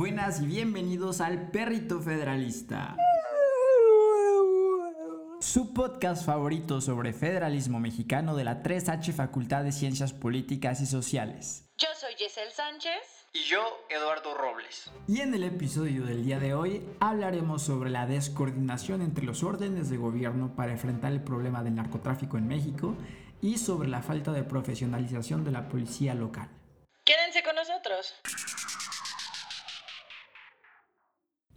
Buenas y bienvenidos al Perrito Federalista. Su podcast favorito sobre federalismo mexicano de la 3H Facultad de Ciencias Políticas y Sociales. Yo soy Yesel Sánchez. Y yo, Eduardo Robles. Y en el episodio del día de hoy hablaremos sobre la descoordinación entre los órdenes de gobierno para enfrentar el problema del narcotráfico en México y sobre la falta de profesionalización de la policía local. Quédense con nosotros.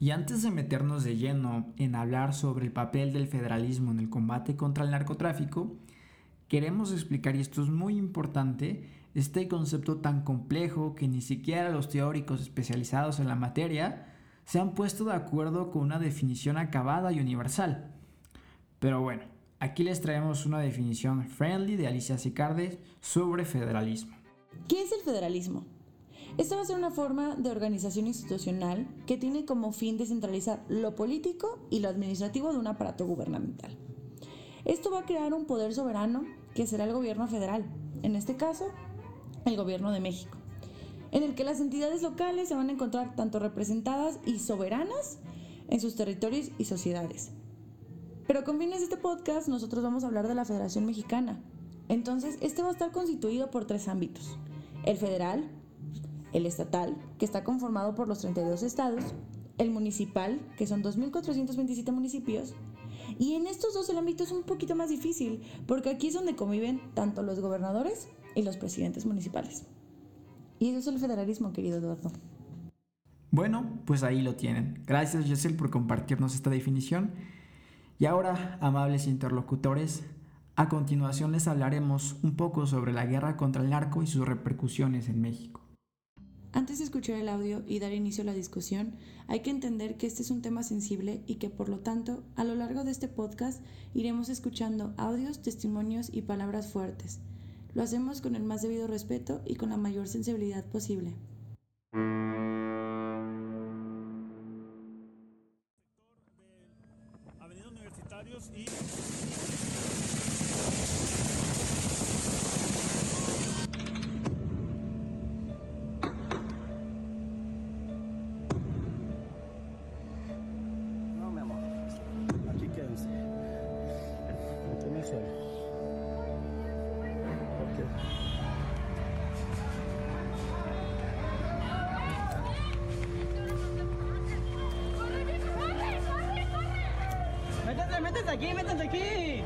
Y antes de meternos de lleno en hablar sobre el papel del federalismo en el combate contra el narcotráfico, queremos explicar, y esto es muy importante, este concepto tan complejo que ni siquiera los teóricos especializados en la materia se han puesto de acuerdo con una definición acabada y universal. Pero bueno, aquí les traemos una definición friendly de Alicia Sicarde sobre federalismo. ¿Qué es el federalismo? Esta va a ser una forma de organización institucional que tiene como fin descentralizar lo político y lo administrativo de un aparato gubernamental. Esto va a crear un poder soberano que será el gobierno federal, en este caso, el gobierno de México, en el que las entidades locales se van a encontrar tanto representadas y soberanas en sus territorios y sociedades. Pero con fines de este podcast nosotros vamos a hablar de la Federación Mexicana. Entonces, este va a estar constituido por tres ámbitos. El federal, el estatal, que está conformado por los 32 estados, el municipal, que son 2.427 municipios, y en estos dos el ámbito es un poquito más difícil, porque aquí es donde conviven tanto los gobernadores y los presidentes municipales. Y eso es el federalismo, querido Eduardo. Bueno, pues ahí lo tienen. Gracias, Jessel, por compartirnos esta definición. Y ahora, amables interlocutores, a continuación les hablaremos un poco sobre la guerra contra el narco y sus repercusiones en México. Antes de escuchar el audio y dar inicio a la discusión, hay que entender que este es un tema sensible y que por lo tanto, a lo largo de este podcast iremos escuchando audios, testimonios y palabras fuertes. Lo hacemos con el más debido respeto y con la mayor sensibilidad posible. Métanse, métanse aquí, métanse aquí.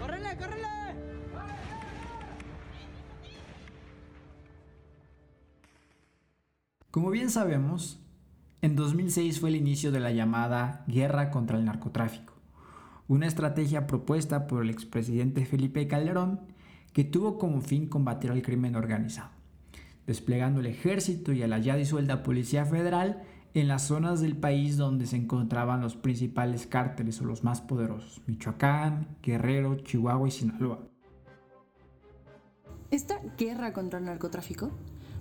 ¡Córrele, córrele! Como bien sabemos, en 2006 fue el inicio de la llamada Guerra contra el Narcotráfico, una estrategia propuesta por el expresidente Felipe Calderón que tuvo como fin combatir al crimen organizado, desplegando el ejército y a la ya disuelta Policía Federal en las zonas del país donde se encontraban los principales cárteles o los más poderosos, Michoacán, Guerrero, Chihuahua y Sinaloa. Esta guerra contra el narcotráfico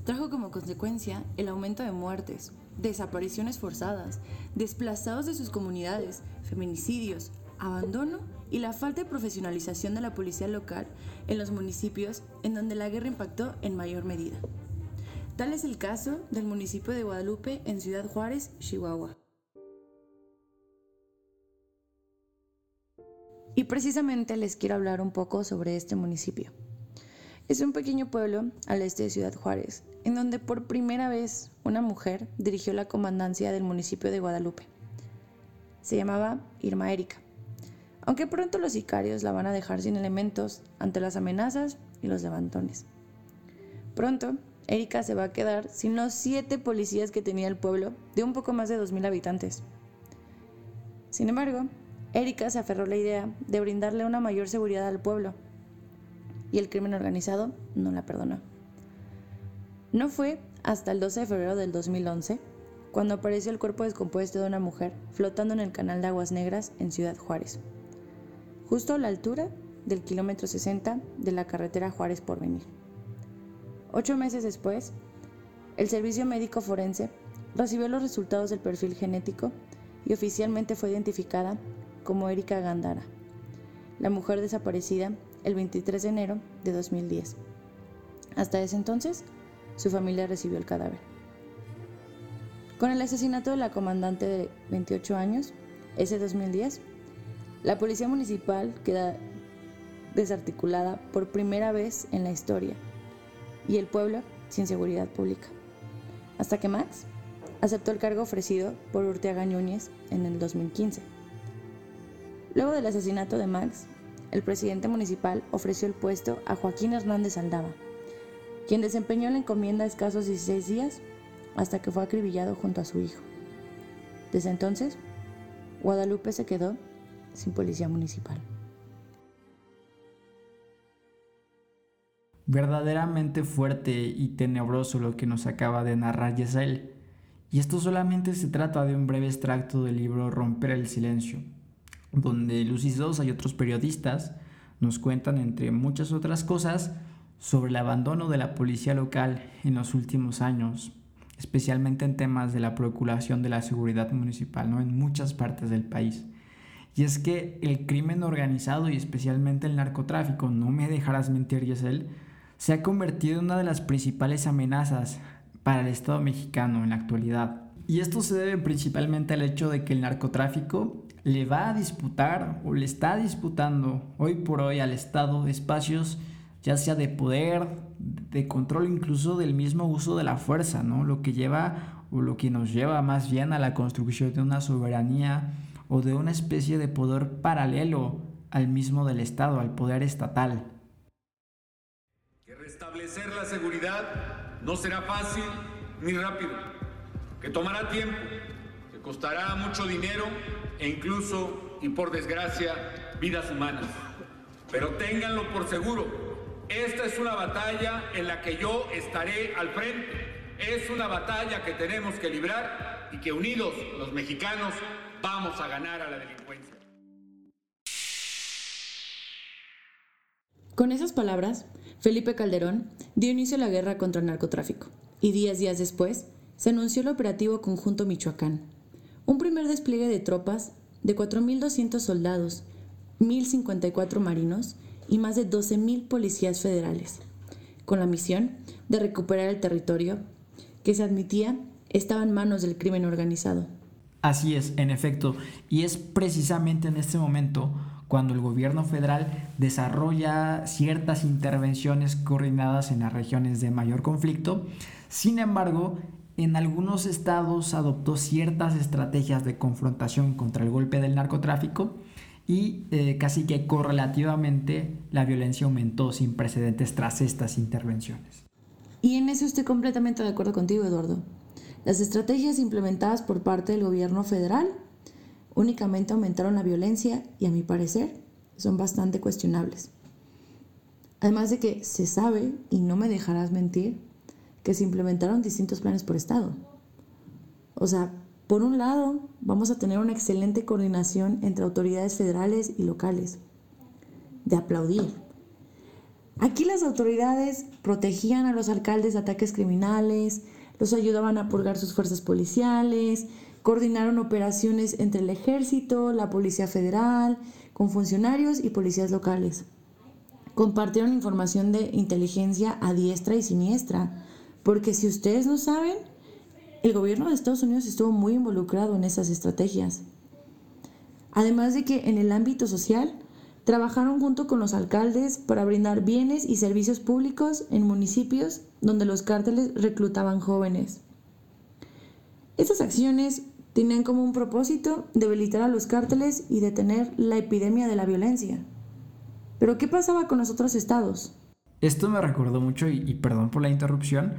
trajo como consecuencia el aumento de muertes, desapariciones forzadas, desplazados de sus comunidades, feminicidios, abandono y la falta de profesionalización de la policía local en los municipios en donde la guerra impactó en mayor medida. Tal es el caso del municipio de Guadalupe en Ciudad Juárez, Chihuahua. Y precisamente les quiero hablar un poco sobre este municipio. Es un pequeño pueblo al este de Ciudad Juárez, en donde por primera vez una mujer dirigió la comandancia del municipio de Guadalupe. Se llamaba Irma Erika, aunque pronto los sicarios la van a dejar sin elementos ante las amenazas y los levantones. Pronto, Erika se va a quedar sin los siete policías que tenía el pueblo de un poco más de 2.000 habitantes. Sin embargo, Erika se aferró a la idea de brindarle una mayor seguridad al pueblo y el crimen organizado no la perdonó. No fue hasta el 12 de febrero del 2011 cuando apareció el cuerpo descompuesto de una mujer flotando en el canal de Aguas Negras en Ciudad Juárez, justo a la altura del kilómetro 60 de la carretera Juárez Porvenir. Ocho meses después, el Servicio Médico Forense recibió los resultados del perfil genético y oficialmente fue identificada como Erika Gandara, la mujer desaparecida el 23 de enero de 2010. Hasta ese entonces, su familia recibió el cadáver. Con el asesinato de la comandante de 28 años, ese 2010, la policía municipal queda desarticulada por primera vez en la historia y el pueblo sin seguridad pública. Hasta que Max aceptó el cargo ofrecido por Urteaga Núñez en el 2015. Luego del asesinato de Max, el presidente municipal ofreció el puesto a Joaquín Hernández Aldaba, quien desempeñó la encomienda escasos 16 días hasta que fue acribillado junto a su hijo. Desde entonces, Guadalupe se quedó sin policía municipal. Verdaderamente fuerte y tenebroso lo que nos acaba de narrar Yesel. Y esto solamente se trata de un breve extracto del libro Romper el Silencio, donde Lucy Sosa y otros periodistas nos cuentan, entre muchas otras cosas, sobre el abandono de la policía local en los últimos años, especialmente en temas de la procuración de la seguridad municipal, ¿no? en muchas partes del país. Y es que el crimen organizado y especialmente el narcotráfico, no me dejarás mentir, Yesel, se ha convertido en una de las principales amenazas para el Estado mexicano en la actualidad. Y esto se debe principalmente al hecho de que el narcotráfico le va a disputar o le está disputando hoy por hoy al Estado espacios ya sea de poder, de control incluso del mismo uso de la fuerza, ¿no? Lo que lleva o lo que nos lleva más bien a la construcción de una soberanía o de una especie de poder paralelo al mismo del Estado, al poder estatal. Que restablecer la seguridad no será fácil ni rápido, que tomará tiempo, que costará mucho dinero e incluso, y por desgracia, vidas humanas. Pero ténganlo por seguro, esta es una batalla en la que yo estaré al frente. Es una batalla que tenemos que librar y que unidos los mexicanos vamos a ganar a la delincuencia. Con esas palabras, Felipe Calderón dio inicio a la guerra contra el narcotráfico y días días después se anunció el operativo conjunto Michoacán, un primer despliegue de tropas de 4.200 soldados, 1.054 marinos y más de 12.000 policías federales, con la misión de recuperar el territorio que se admitía estaba en manos del crimen organizado. Así es, en efecto, y es precisamente en este momento cuando el gobierno federal desarrolla ciertas intervenciones coordinadas en las regiones de mayor conflicto. Sin embargo, en algunos estados adoptó ciertas estrategias de confrontación contra el golpe del narcotráfico y eh, casi que correlativamente la violencia aumentó sin precedentes tras estas intervenciones. Y en eso estoy completamente de acuerdo contigo, Eduardo. Las estrategias implementadas por parte del gobierno federal únicamente aumentaron la violencia y a mi parecer son bastante cuestionables. Además de que se sabe, y no me dejarás mentir, que se implementaron distintos planes por estado. O sea, por un lado, vamos a tener una excelente coordinación entre autoridades federales y locales. De aplaudir. Aquí las autoridades protegían a los alcaldes de ataques criminales, los ayudaban a purgar sus fuerzas policiales, Coordinaron operaciones entre el ejército, la Policía Federal, con funcionarios y policías locales. Compartieron información de inteligencia a diestra y siniestra, porque si ustedes no saben, el gobierno de Estados Unidos estuvo muy involucrado en esas estrategias. Además de que en el ámbito social, trabajaron junto con los alcaldes para brindar bienes y servicios públicos en municipios donde los cárteles reclutaban jóvenes. Estas acciones tenían como un propósito debilitar a los cárteles y detener la epidemia de la violencia. Pero ¿qué pasaba con los otros estados? Esto me recordó mucho, y, perdón por la interrupción,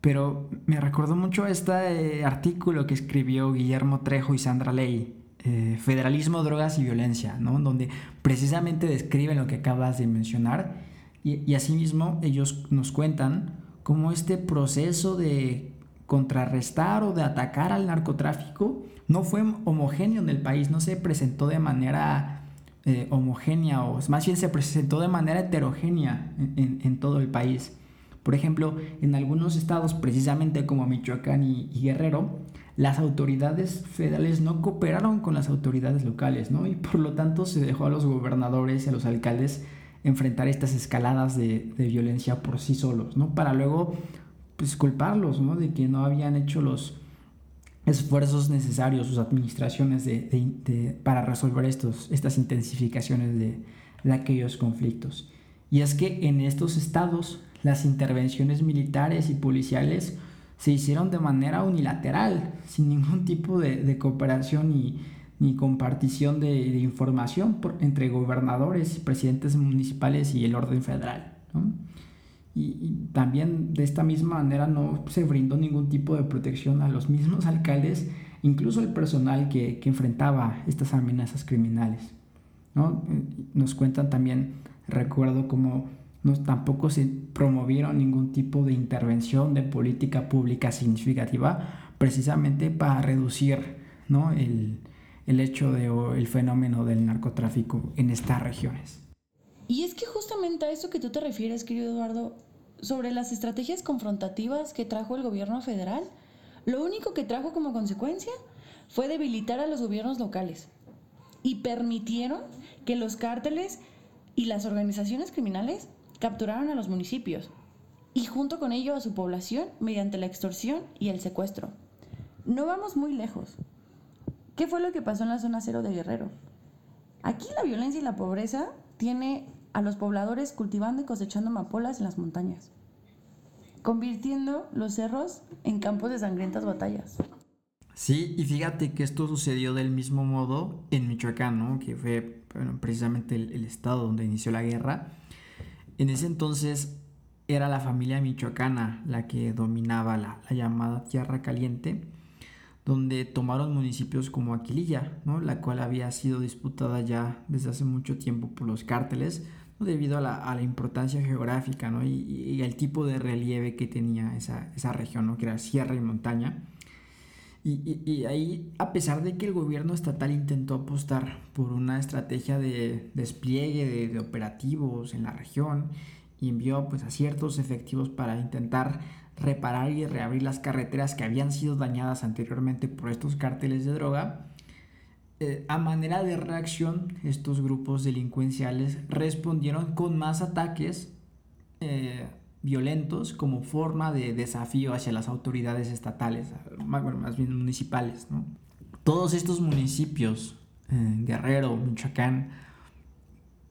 pero me recordó mucho este eh, artículo que escribió Guillermo Trejo y Sandra Ley, eh, Federalismo, Drogas y Violencia, ¿no? donde precisamente describen lo que acabas de mencionar y, y asimismo ellos nos cuentan cómo este proceso de contrarrestar o de atacar al narcotráfico no fue homogéneo en el país, no se presentó de manera eh, homogénea o más bien se presentó de manera heterogénea en, todo el país. Por ejemplo, en algunos estados, precisamente como Michoacán y, Guerrero, las autoridades federales no cooperaron con las autoridades locales, ¿no? Y por lo tanto se dejó a los gobernadores y a los alcaldes enfrentar estas escaladas de, violencia por sí solos, ¿no? Para luego, pues, culparlos, ¿no? De que no habían hecho los esfuerzos necesarios, sus administraciones, para resolver estos, estas intensificaciones de, aquellos conflictos. Y es que en estos estados las intervenciones militares y policiales se hicieron de manera unilateral, sin ningún tipo de, cooperación ni, compartición de, información entre gobernadores, presidentes municipales y el orden federal. Y, también de esta misma manera no se brindó ningún tipo de protección a los mismos alcaldes, incluso al personal que, enfrentaba estas amenazas criminales. Nos cuentan también, recuerdo como no, tampoco se promovieron ningún tipo de intervención de política pública significativa precisamente para reducir ¿no? el, el hecho de, o el fenómeno del narcotráfico en estas regiones. Y es que justamente a eso que tú te refieres, querido Eduardo, sobre las estrategias confrontativas que trajo el gobierno federal, lo único que trajo como consecuencia fue debilitar a los gobiernos locales y permitieron que los cárteles y las organizaciones criminales capturaron a los municipios y junto con ello a su población mediante la extorsión y el secuestro. No vamos muy lejos. ¿Qué fue lo que pasó en la zona cero de Guerrero? Aquí la violencia y la pobreza tiene a los pobladores cultivando y cosechando amapolas en las montañas, convirtiendo los cerros en campos de sangrientas batallas. Sí, y fíjate que esto sucedió del mismo modo en Michoacán, que fue precisamente el estado donde inició la guerra en ese entonces era la familia michoacana la que dominaba la, llamada Tierra Caliente, donde tomaron municipios como Aquililla, ¿no? la cual había sido disputada ya desde hace mucho tiempo por los cárteles, debido a la, importancia geográfica ¿no? y, al tipo de relieve que tenía esa, región, ¿no? que era sierra y montaña. Y, ahí, a pesar de que el gobierno estatal intentó apostar por una estrategia de despliegue de, operativos en la región y envió pues, a ciertos efectivos para intentar reparar y reabrir las carreteras que habían sido dañadas anteriormente por estos cárteles de droga, eh, a manera de reacción, estos grupos delincuenciales respondieron con más ataques eh, violentos como forma de desafío hacia las autoridades estatales, más bien municipales. Todos estos municipios, eh, Guerrero, Michoacán,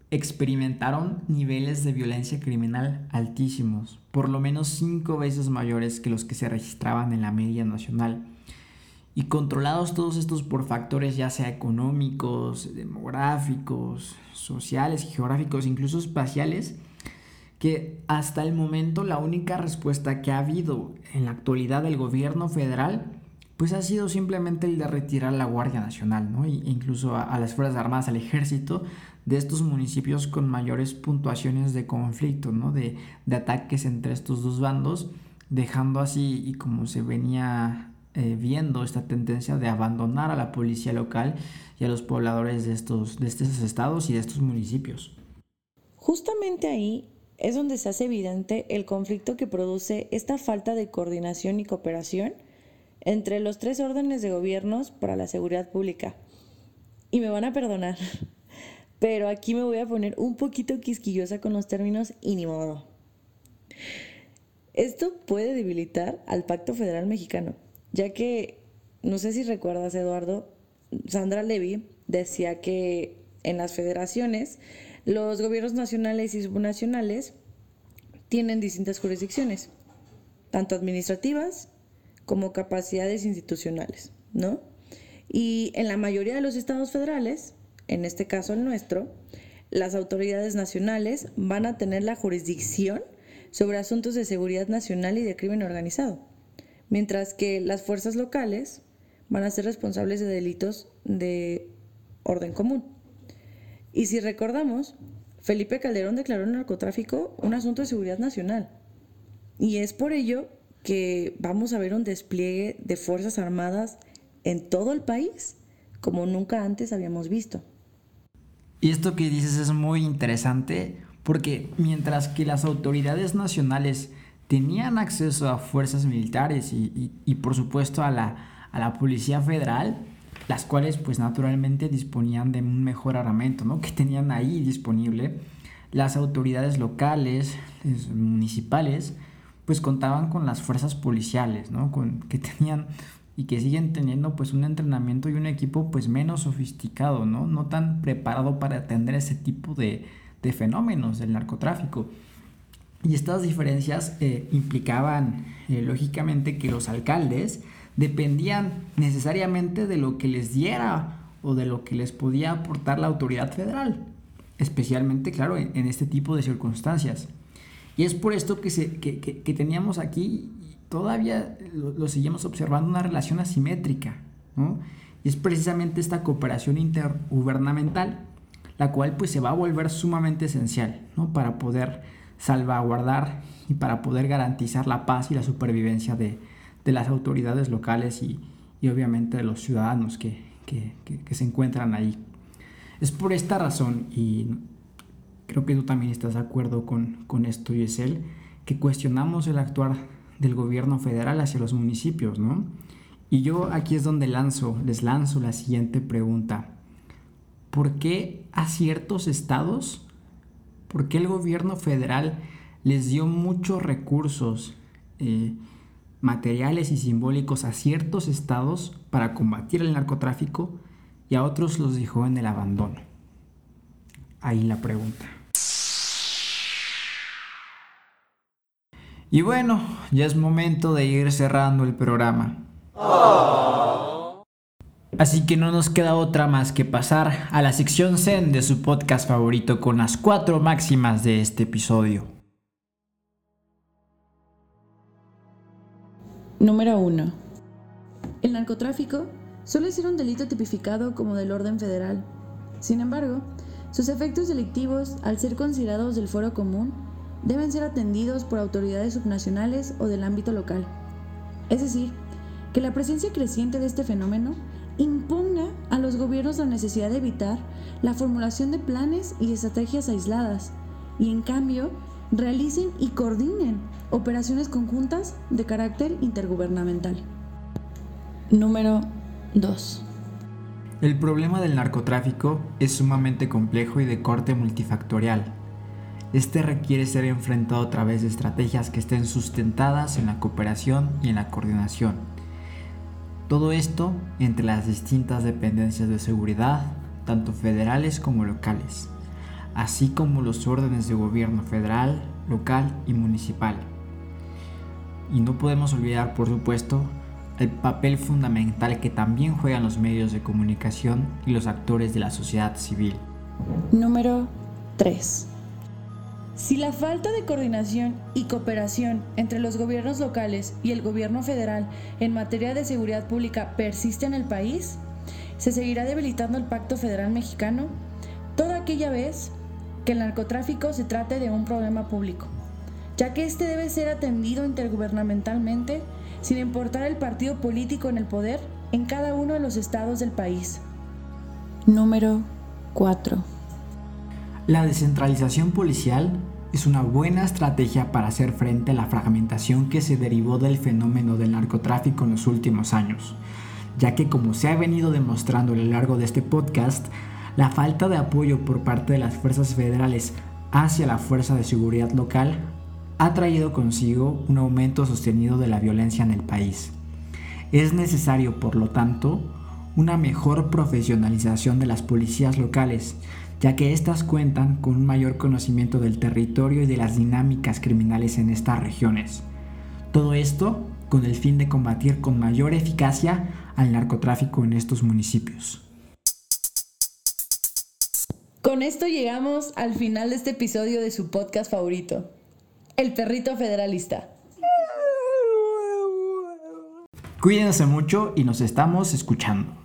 experimentaron niveles de violencia criminal altísimos, por lo menos cinco veces mayores que los que se registraban en la media nacional. Y controlados todos estos por factores ya sea económicos, demográficos, sociales, geográficos, incluso espaciales, que hasta el momento la única respuesta que ha habido en la actualidad del gobierno federal pues ha sido simplemente el de retirar la Guardia Nacional, ¿no? E incluso a, las Fuerzas Armadas, al ejército de estos municipios con mayores puntuaciones de conflicto, ¿no? De, ataques entre estos dos bandos, dejando así, y como se venía eh, viendo esta tendencia de abandonar a la policía local y a los pobladores de estos, de estos estados y de estos municipios. Justamente ahí es donde se hace evidente el conflicto que produce esta falta de coordinación y cooperación entre los tres órdenes de gobiernos para la seguridad pública. Y me van a perdonar, pero aquí me voy a poner un poquito quisquillosa con los términos y ni modo. Esto puede debilitar al Pacto Federal Mexicano, ya que, no sé si recuerdas, Eduardo, Sandra Levy decía que en las federaciones los gobiernos nacionales y subnacionales tienen distintas jurisdicciones, tanto administrativas como capacidades institucionales, ¿no? Y en la mayoría de los estados federales, en este caso el nuestro, las autoridades nacionales van a tener la jurisdicción sobre asuntos de seguridad nacional y de crimen organizado, mientras que las fuerzas locales van a ser responsables de delitos de orden común. Y si recordamos, Felipe Calderón declaró el narcotráfico un asunto de seguridad nacional. Y es por ello que vamos a ver un despliegue de Fuerzas Armadas en todo el país como nunca antes habíamos visto. Y esto que dices es muy interesante porque mientras que las autoridades nacionales tenían acceso a fuerzas militares y, por supuesto a la, a la Policía Federal, las cuales pues naturalmente disponían de un mejor armamento, ¿no? Que tenían ahí disponible. Las autoridades locales, municipales, pues contaban con las fuerzas policiales, ¿no? Con, que tenían y que siguen teniendo pues un entrenamiento y un equipo pues menos sofisticado, ¿no? No tan preparado para atender ese tipo de, de fenómenos del narcotráfico. Y estas diferencias eh, implicaban, eh, lógicamente, que los alcaldes dependían necesariamente de lo que les diera o de lo que les podía aportar la autoridad federal, especialmente, claro, en, este tipo de circunstancias. Y es por esto que, se, que, que, teníamos aquí, todavía lo, seguimos observando, una relación asimétrica, ¿no? Y es precisamente esta cooperación intergubernamental, la cual pues se va a volver sumamente esencial, ¿no? Para poder salvaguardar y para poder garantizar la paz y la supervivencia de, las autoridades locales y, obviamente de los ciudadanos que, se encuentran ahí. Es por esta razón, y creo que tú también estás de acuerdo con, con esto, Yesel, que cuestionamos el actuar del gobierno federal hacia los municipios, ¿no? Y yo aquí es donde lanzo, les lanzo la siguiente pregunta. ¿Por qué a ciertos estados ¿Por qué el gobierno federal les dio muchos recursos eh, materiales y simbólicos a ciertos estados para combatir el narcotráfico y a otros los dejó en el abandono? Ahí la pregunta. Y bueno, ya es momento de ir cerrando el programa. Así que no nos queda otra más que pasar a la sección Zen de su podcast favorito con las cuatro máximas de este episodio. Número 1. El narcotráfico suele ser un delito tipificado como del orden federal. Sin embargo, sus efectos delictivos, al ser considerados del foro común, deben ser atendidos por autoridades subnacionales o del ámbito local. Es decir, que la presencia creciente de este fenómeno imponga a los gobiernos la necesidad de evitar la formulación de planes y estrategias aisladas y en cambio realicen y coordinen operaciones conjuntas de carácter intergubernamental. Número 2. El problema del narcotráfico es sumamente complejo y de corte multifactorial. Este requiere ser enfrentado a través de estrategias que estén sustentadas en la cooperación y en la coordinación todo esto entre las distintas dependencias de seguridad, tanto federales como locales, así como los órdenes de gobierno federal, local y municipal. Y no podemos olvidar, por supuesto, el papel fundamental que también juegan los medios de comunicación y los actores de la sociedad civil. Número 3. Si la falta de coordinación y cooperación entre los gobiernos locales y el gobierno federal en materia de seguridad pública persiste en el país, se seguirá debilitando el Pacto Federal Mexicano toda aquella vez que el narcotráfico se trate de un problema público, ya que este debe ser atendido intergubernamentalmente sin importar el partido político en el poder en cada uno de los estados del país. Número 4. La descentralización policial es una buena estrategia para hacer frente a la fragmentación que se derivó del fenómeno del narcotráfico en los últimos años, ya que como se ha venido demostrando a lo largo de este podcast, la falta de apoyo por parte de las fuerzas federales hacia la fuerza de seguridad local ha traído consigo un aumento sostenido de la violencia en el país. Es necesario, por lo tanto, una mejor profesionalización de las policías locales, ya que éstas cuentan con un mayor conocimiento del territorio y de las dinámicas criminales en estas regiones. Todo esto con el fin de combatir con mayor eficacia al narcotráfico en estos municipios. Con esto llegamos al final de este episodio de su podcast favorito, El Perrito Federalista. Cuídense mucho y nos estamos escuchando.